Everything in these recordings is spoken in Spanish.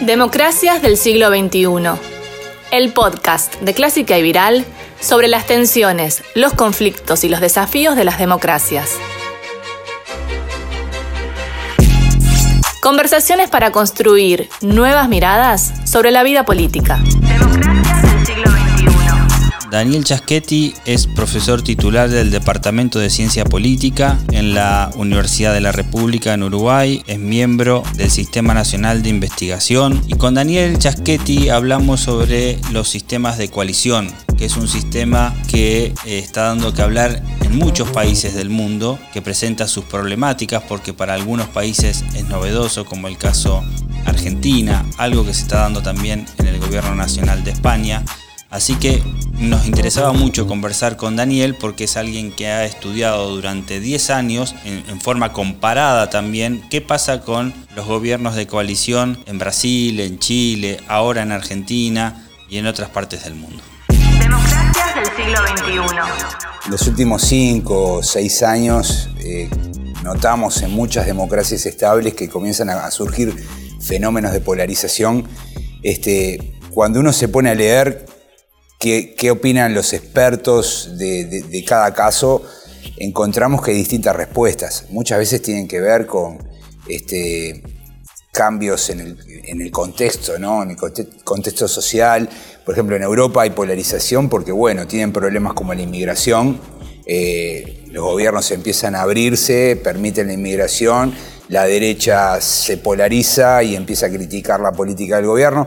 Democracias del siglo XXI. El podcast de Clásica y Viral sobre las tensiones, los conflictos y los desafíos de las democracias. Conversaciones para construir nuevas miradas sobre la vida política. Daniel Chaschetti es profesor titular del Departamento de Ciencia Política en la Universidad de la República en Uruguay, es miembro del Sistema Nacional de Investigación y con Daniel Chaschetti hablamos sobre los sistemas de coalición, que es un sistema que eh, está dando que hablar en muchos países del mundo, que presenta sus problemáticas porque para algunos países es novedoso, como el caso Argentina, algo que se está dando también en el Gobierno Nacional de España. Así que nos interesaba mucho conversar con Daniel porque es alguien que ha estudiado durante 10 años, en, forma comparada también, qué pasa con los gobiernos de coalición en Brasil, en Chile, ahora en Argentina y en otras partes del mundo. Democracias del siglo XXI. Los últimos 5 o 6 años eh, notamos en muchas democracias estables que comienzan a, surgir fenómenos de polarización. Este, cuando uno se pone a leer qué, opinan los expertos de, cada caso, encontramos que hay distintas respuestas. Muchas veces tienen que ver con este, cambios en el, contexto, ¿no? en el contexto social. Por ejemplo, en Europa hay polarización porque, bueno, tienen problemas como la inmigración. Eh, los gobiernos empiezan a abrirse, permiten la inmigración, la derecha se polariza y empieza a criticar la política del gobierno.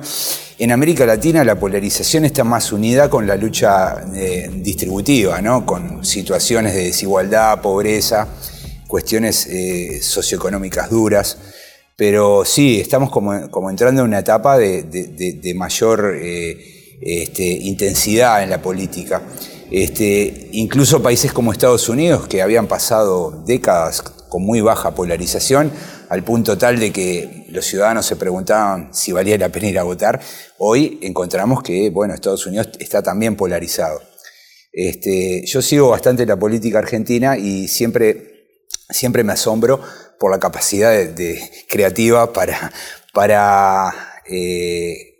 En América Latina la polarización está más unida con la lucha eh, distributiva, ¿no? con situaciones de desigualdad, pobreza, cuestiones eh, socioeconómicas duras. Pero sí, estamos como, entrando en una etapa de, mayor eh, este, intensidad en la política. Este, incluso países como Estados Unidos, que habían pasado décadas con muy baja polarización, al punto tal de que los ciudadanos se preguntaban si valía la pena ir a votar, hoy encontramos que, bueno, Estados Unidos está también polarizado. Este, yo sigo bastante la política argentina y siempre, siempre me asombro por la capacidad de, creativa para, para eh,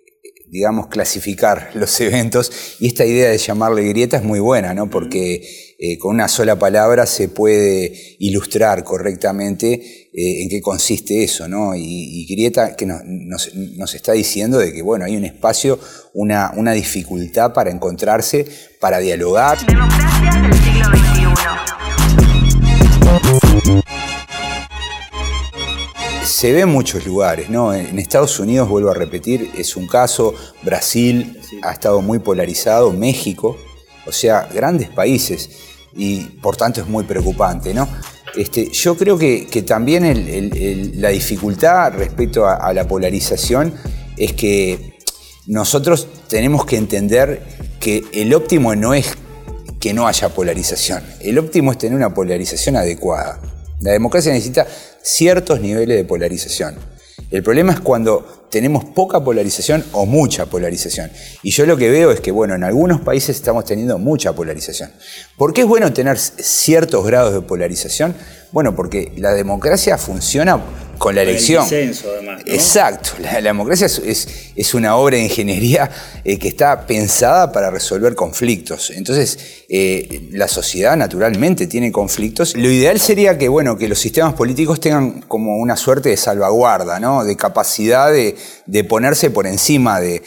digamos, clasificar los eventos. Y esta idea de llamarle grieta es muy buena, ¿no? Porque eh, con una sola palabra se puede ilustrar correctamente eh, en qué consiste eso, ¿no? Y, Grieta que nos, está diciendo de que, bueno, hay un espacio, una, una dificultad para encontrarse, para dialogar. Democracia del siglo XXI. Se ve en muchos lugares, ¿no? En Estados Unidos, vuelvo a repetir, es un caso, Brasil ha estado muy polarizado, México, o sea, grandes países y por tanto es muy preocupante. ¿no? Este, yo creo que, también la dificultad respecto a, la polarización es que nosotros tenemos que entender que el óptimo no es que no haya polarización, el óptimo es tener una polarización adecuada. La democracia necesita ciertos niveles de polarización. El problema es cuando tenemos poca polarización o mucha polarización. Y yo lo que veo es que, bueno, en algunos países estamos teniendo mucha polarización. ¿Por qué es bueno tener ciertos grados de polarización? Bueno, porque la democracia funciona con la elección. Exacto, la, democracia es, una obra de ingeniería eh, que está pensada para resolver conflictos. Entonces, eh, la sociedad naturalmente tiene conflictos. Lo ideal sería que, bueno, que los sistemas políticos tengan como una suerte de salvaguarda, ¿no? de capacidad de, ponerse por encima de,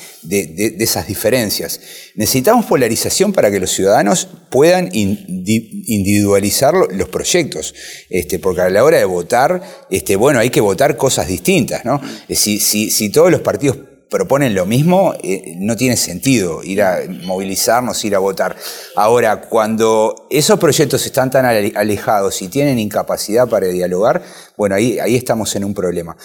esas diferencias. Necesitamos polarización para que los ciudadanos puedan individualizar los proyectos, este, porque a la hora de votar, este, bueno, hay que votar cosas distintas. ¿no? Si, si, todos los partidos proponen lo mismo, eh, no tiene sentido ir a movilizarnos, ir a votar. Ahora, cuando esos proyectos están tan alejados y tienen incapacidad para dialogar, bueno, ahí, estamos en un problema.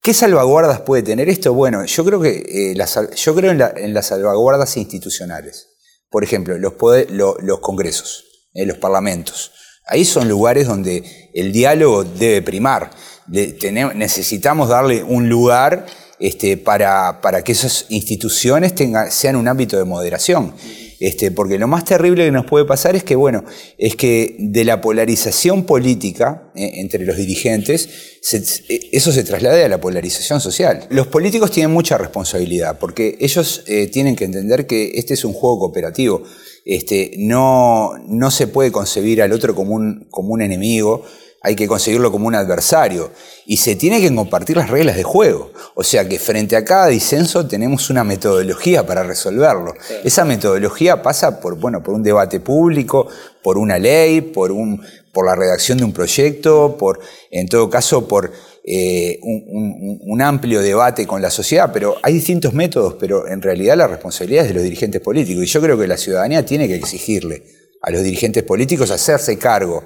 ¿Qué salvaguardas puede tener esto? Bueno, yo creo, que, eh, yo creo en, las salvaguardas institucionales. Por ejemplo, los, los congresos, eh, los parlamentos. Ahí son lugares donde el diálogo debe primar. Necesitamos darle un lugar este, para, para, que esas instituciones sean un ámbito de moderación. Este, porque lo más terrible que nos puede pasar es que, bueno, es que de la polarización política eh, entre los dirigentes, eh, eso se traslade a la polarización social. Los políticos tienen mucha responsabilidad, porque ellos eh, tienen que entender que este es un juego cooperativo. Este, no, no se puede concebir al otro como un, como un enemigo, hay que conseguirlo como un adversario y se tiene que compartir las reglas de juego. O sea que frente a cada disenso tenemos una metodología para resolverlo. Esa metodología pasa por, bueno, por un debate público, por una ley, por, un, por la redacción de un proyecto, por, en todo caso, por eh, un, un, amplio debate con la sociedad, pero hay distintos métodos, pero en realidad la responsabilidad es de los dirigentes políticos y yo creo que la ciudadanía tiene que exigirle a los dirigentes políticos hacerse cargo.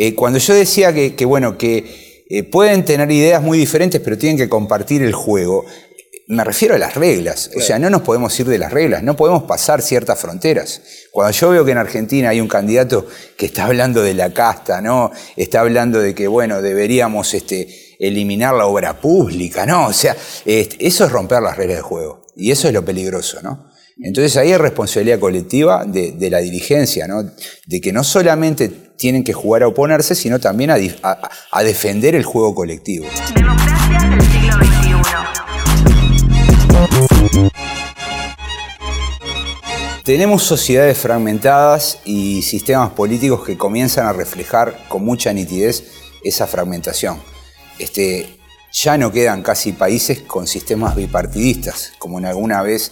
Eh, cuando yo decía que, bueno, que eh, pueden tener ideas muy diferentes, pero tienen que compartir el juego, me refiero a las reglas. O sea, no nos podemos ir de las reglas, no podemos pasar ciertas fronteras. Cuando yo veo que en Argentina hay un candidato que está hablando de la casta, ¿no? Está hablando de que, bueno, deberíamos este, eliminar la obra pública, ¿no? O sea, este, eso es romper las reglas de juego. Y eso es lo peligroso, ¿no? Entonces ahí hay responsabilidad colectiva de, la dirigencia, ¿no? De que no solamente tienen que jugar a oponerse, sino también a, defender el juego colectivo. Democracias del siglo XXI. Tenemos sociedades fragmentadas y sistemas políticos que comienzan a reflejar con mucha nitidez esa fragmentación. Este, ya no quedan casi países con sistemas bipartidistas, como en alguna vez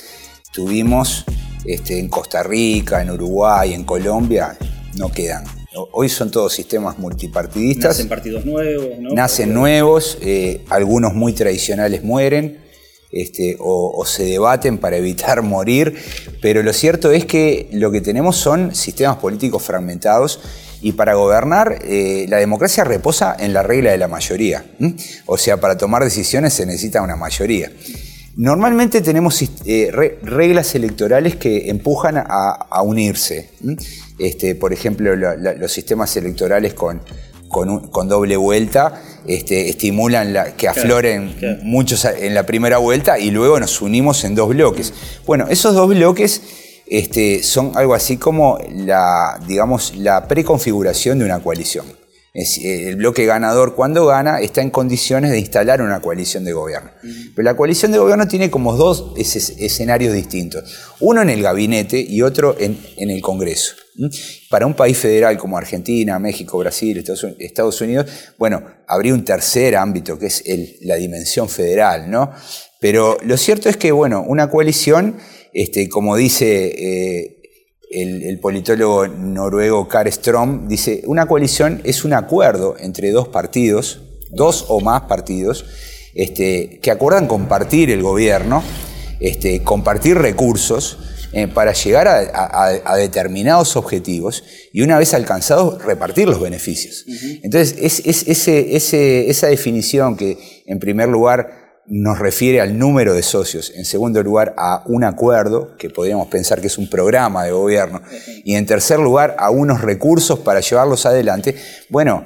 tuvimos este, en Costa Rica, en Uruguay, en Colombia, no quedan. Hoy son todos sistemas multipartidistas. Nacen partidos nuevos, ¿no? Nacen nuevos, eh, algunos muy tradicionales mueren este, o, se debaten para evitar morir, pero lo cierto es que lo que tenemos son sistemas políticos fragmentados y para gobernar eh, la democracia reposa en la regla de la mayoría. O sea, para tomar decisiones se necesita una mayoría. Normalmente tenemos eh, reglas electorales que empujan a, unirse. Este, por ejemplo, los sistemas electorales con, con, doble vuelta este, estimulan que afloren muchos en la primera vuelta y luego nos unimos en dos bloques. Bueno, esos dos bloques este, son algo así como la, digamos, la preconfiguración de una coalición. Eh, el bloque ganador cuando gana está en condiciones de instalar una coalición de gobierno. Pero la coalición de gobierno tiene como dos escenarios distintos. Uno en el gabinete y otro en, el Congreso. Para un país federal como Argentina, México, Brasil, Estados Unidos, bueno, habría un tercer ámbito que es la dimensión federal, ¿no? Pero lo cierto es que, bueno, una coalición, este, como dice eh, el, politólogo noruego Kar Strom dice, una coalición es un acuerdo entre dos partidos, dos o más partidos, este, que acuerdan compartir el gobierno, este, compartir recursos eh, para llegar a, determinados objetivos y una vez alcanzados repartir los beneficios. Entonces, es, ese, esa definición que en primer lugar nos refiere al número de socios, en segundo lugar a un acuerdo, que podríamos pensar que es un programa de gobierno, y en tercer lugar a unos recursos para llevarlos adelante, bueno,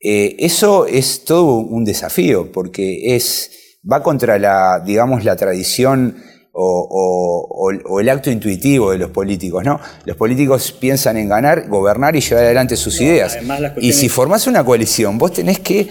eh, eso es todo un desafío, porque es, va contra la, digamos, la tradición o, el acto intuitivo de los políticos, ¿no? Los políticos piensan en ganar, gobernar y llevar adelante sus ideas. Y si formás una coalición, vos tenés que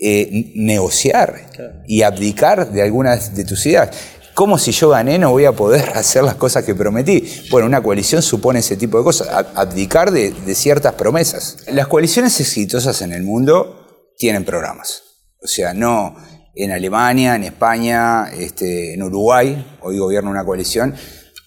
eh, negociar y abdicar de algunas de tus ideas. ¿Cómo si yo gané no voy a poder hacer las cosas que prometí? Bueno, una coalición supone ese tipo de cosas, abdicar de, ciertas promesas. Las coaliciones exitosas en el mundo tienen programas. O sea, no en Alemania, en España, este, en Uruguay, hoy gobierna una coalición,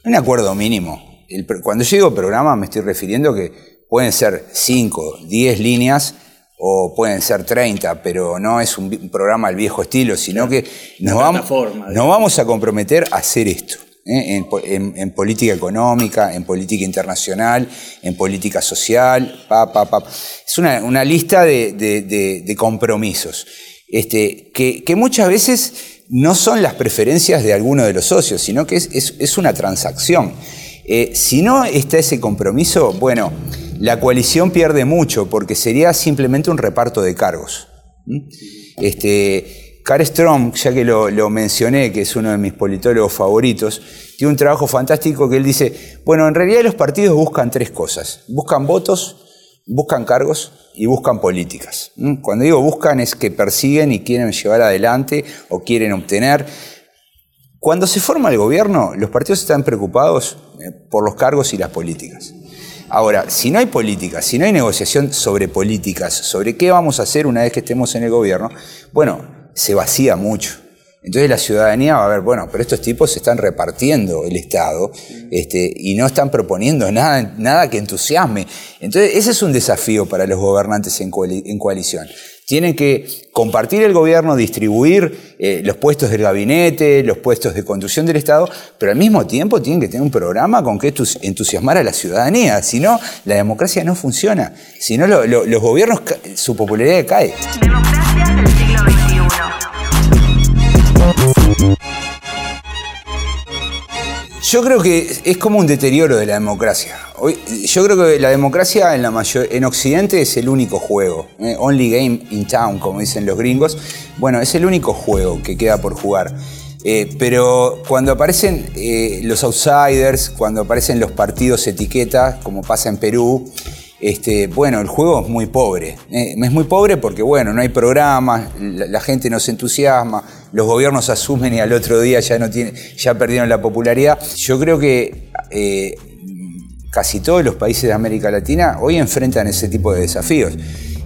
un acuerdo mínimo. cuando yo digo programa me estoy refiriendo que pueden ser 5, 10 líneas o pueden ser 30, pero no es un, programa al viejo estilo, sino que nos vamos, vamos, a comprometer a hacer esto. ¿eh? En, política económica, en política internacional, en política social, pa, pa, pa. es una, lista de, compromisos este, que, muchas veces no son las preferencias de alguno de los socios, sino que es, una transacción. Eh, si no está ese compromiso, bueno, la coalición pierde mucho porque sería simplemente un reparto de cargos. Este, Care Strom, ya que lo, lo mencioné, que es uno de mis politólogos favoritos, tiene un trabajo fantástico que él dice, bueno, en realidad los partidos buscan tres cosas. Buscan votos, buscan cargos y buscan políticas. ¿Mm? Cuando digo buscan es que persiguen y quieren llevar adelante o quieren obtener. Cuando se forma el gobierno, los partidos están preocupados eh, por los cargos y las políticas. Ahora, si no hay política, si no hay negociación sobre políticas, sobre qué vamos a hacer una vez que estemos en el gobierno, bueno, se vacía mucho. Entonces la ciudadanía va a ver, bueno, pero estos tipos se están repartiendo el Estado este, y no están proponiendo nada, nada que entusiasme. Entonces ese es un desafío para los gobernantes en, coali- en coalición. Tienen que compartir el gobierno, distribuir eh, los puestos del gabinete, los puestos de conducción del Estado, pero al mismo tiempo tienen que tener un programa con que entus- entusiasmar a la ciudadanía. Si no, la democracia no funciona. Si no, lo- lo- los gobiernos, su popularidad cae. Yo creo que es como un deterioro de la democracia. Hoy, yo creo que la democracia en, Occidente es el único juego. ¿eh? Only game in town, como dicen los gringos. Bueno, es el único juego que queda por jugar. Eh, pero cuando aparecen eh, los outsiders, cuando aparecen los partidos etiqueta, como pasa en Perú, este, bueno, el juego es muy pobre. Eh, es muy pobre porque, bueno, no hay programas, la, gente no se entusiasma, los gobiernos asumen y al otro día ya, no tiene, ya perdieron la popularidad. Yo creo que eh, casi todos los países de América Latina hoy enfrentan ese tipo de desafíos.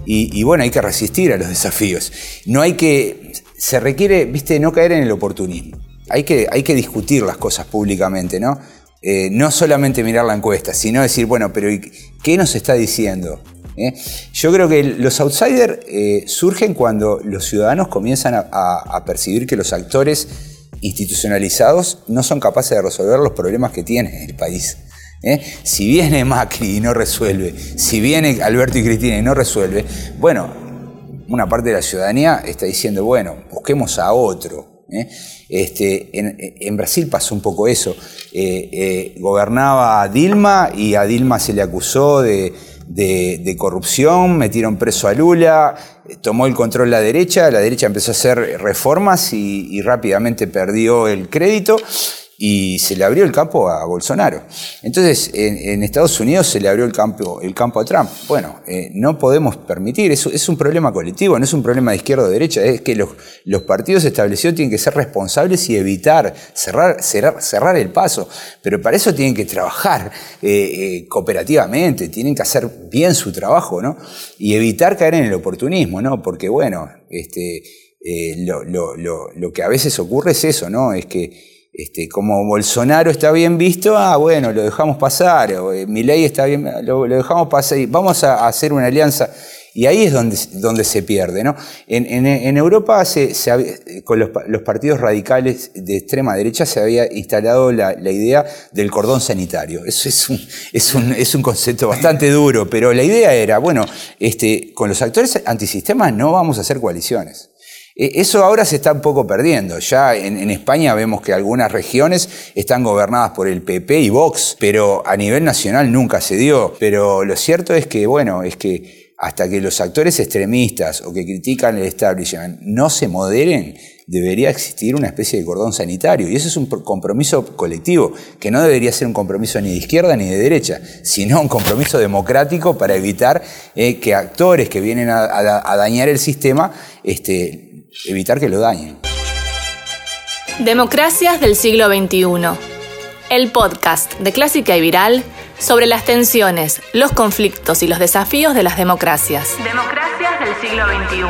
Y, y bueno, hay que resistir a los desafíos. No hay que. Se requiere, viste, no caer en el oportunismo. Hay que, hay que discutir las cosas públicamente, ¿no? Eh, no solamente mirar la encuesta, sino decir, bueno, pero ¿y ¿qué nos está diciendo? ¿Eh? Yo creo que los outsiders eh, surgen cuando los ciudadanos comienzan a, percibir que los actores institucionalizados no son capaces de resolver los problemas que tiene el país. Si viene Macri y no resuelve, si viene Alberto y Cristina y no resuelve, bueno, una parte de la ciudadanía está diciendo, bueno, busquemos a otro. ¿Eh? Este, en, Brasil pasó un poco eso. Eh, eh, gobernaba Dilma y a Dilma se le acusó de, corrupción, metieron preso a Lula, tomó el control la derecha, la derecha empezó a hacer reformas y rápidamente perdió el crédito y se le abrió el campo a Bolsonaro. Entonces, en, Estados Unidos se le abrió el campo, el campo a Trump. Bueno, eh, no podemos permitir, eso es un problema colectivo, no es un problema de izquierda o derecha, es que los, los partidos establecidos tienen que ser responsables y evitar, cerrar, cerrar, cerrar el paso. Pero para eso tienen que trabajar eh, eh, cooperativamente, tienen que hacer bien su trabajo, ¿no? Y evitar caer en el oportunismo, ¿no? Porque, bueno, este, lo, lo- lo- lo que a veces ocurre es eso, ¿no? Es que este, como Bolsonaro está bien visto, ah, bueno, lo dejamos pasar, o eh, Milei está bien, lo, dejamos pasar y vamos a, hacer una alianza. Y ahí es donde, donde se pierde, ¿no? En, Europa, con los, pa- los partidos radicales de extrema derecha, se había instalado la, la idea del cordón sanitario. Eso es un, es, un, es un concepto bastante duro, pero la idea era, bueno, este, con los actores antisistemas no vamos a hacer coaliciones. Eh, Eso ahora se está un poco perdiendo. Ya en, España vemos que algunas regiones están gobernadas por el PP y Vox, pero a nivel nacional nunca se dio. Pero lo cierto es que, bueno, es que hasta que los actores extremistas o que critican el establishment no se moderen, debería existir una especie de cordón sanitario. Y eso es un pro- compromiso colectivo, que no debería ser un compromiso ni de izquierda ni de derecha, sino un compromiso democrático para evitar eh, que actores que vienen a- a dañar el sistema, este, evitar que lo dañen. Democracias del siglo XXI. El podcast de Clásica y Viral sobre las tensiones, los conflictos y los desafíos de las democracias. Democracias del siglo XXI.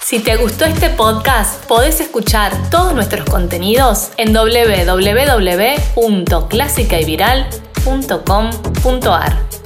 Si te gustó este podcast, podés escuchar todos nuestros contenidos en www.clásicayviral.com.ar.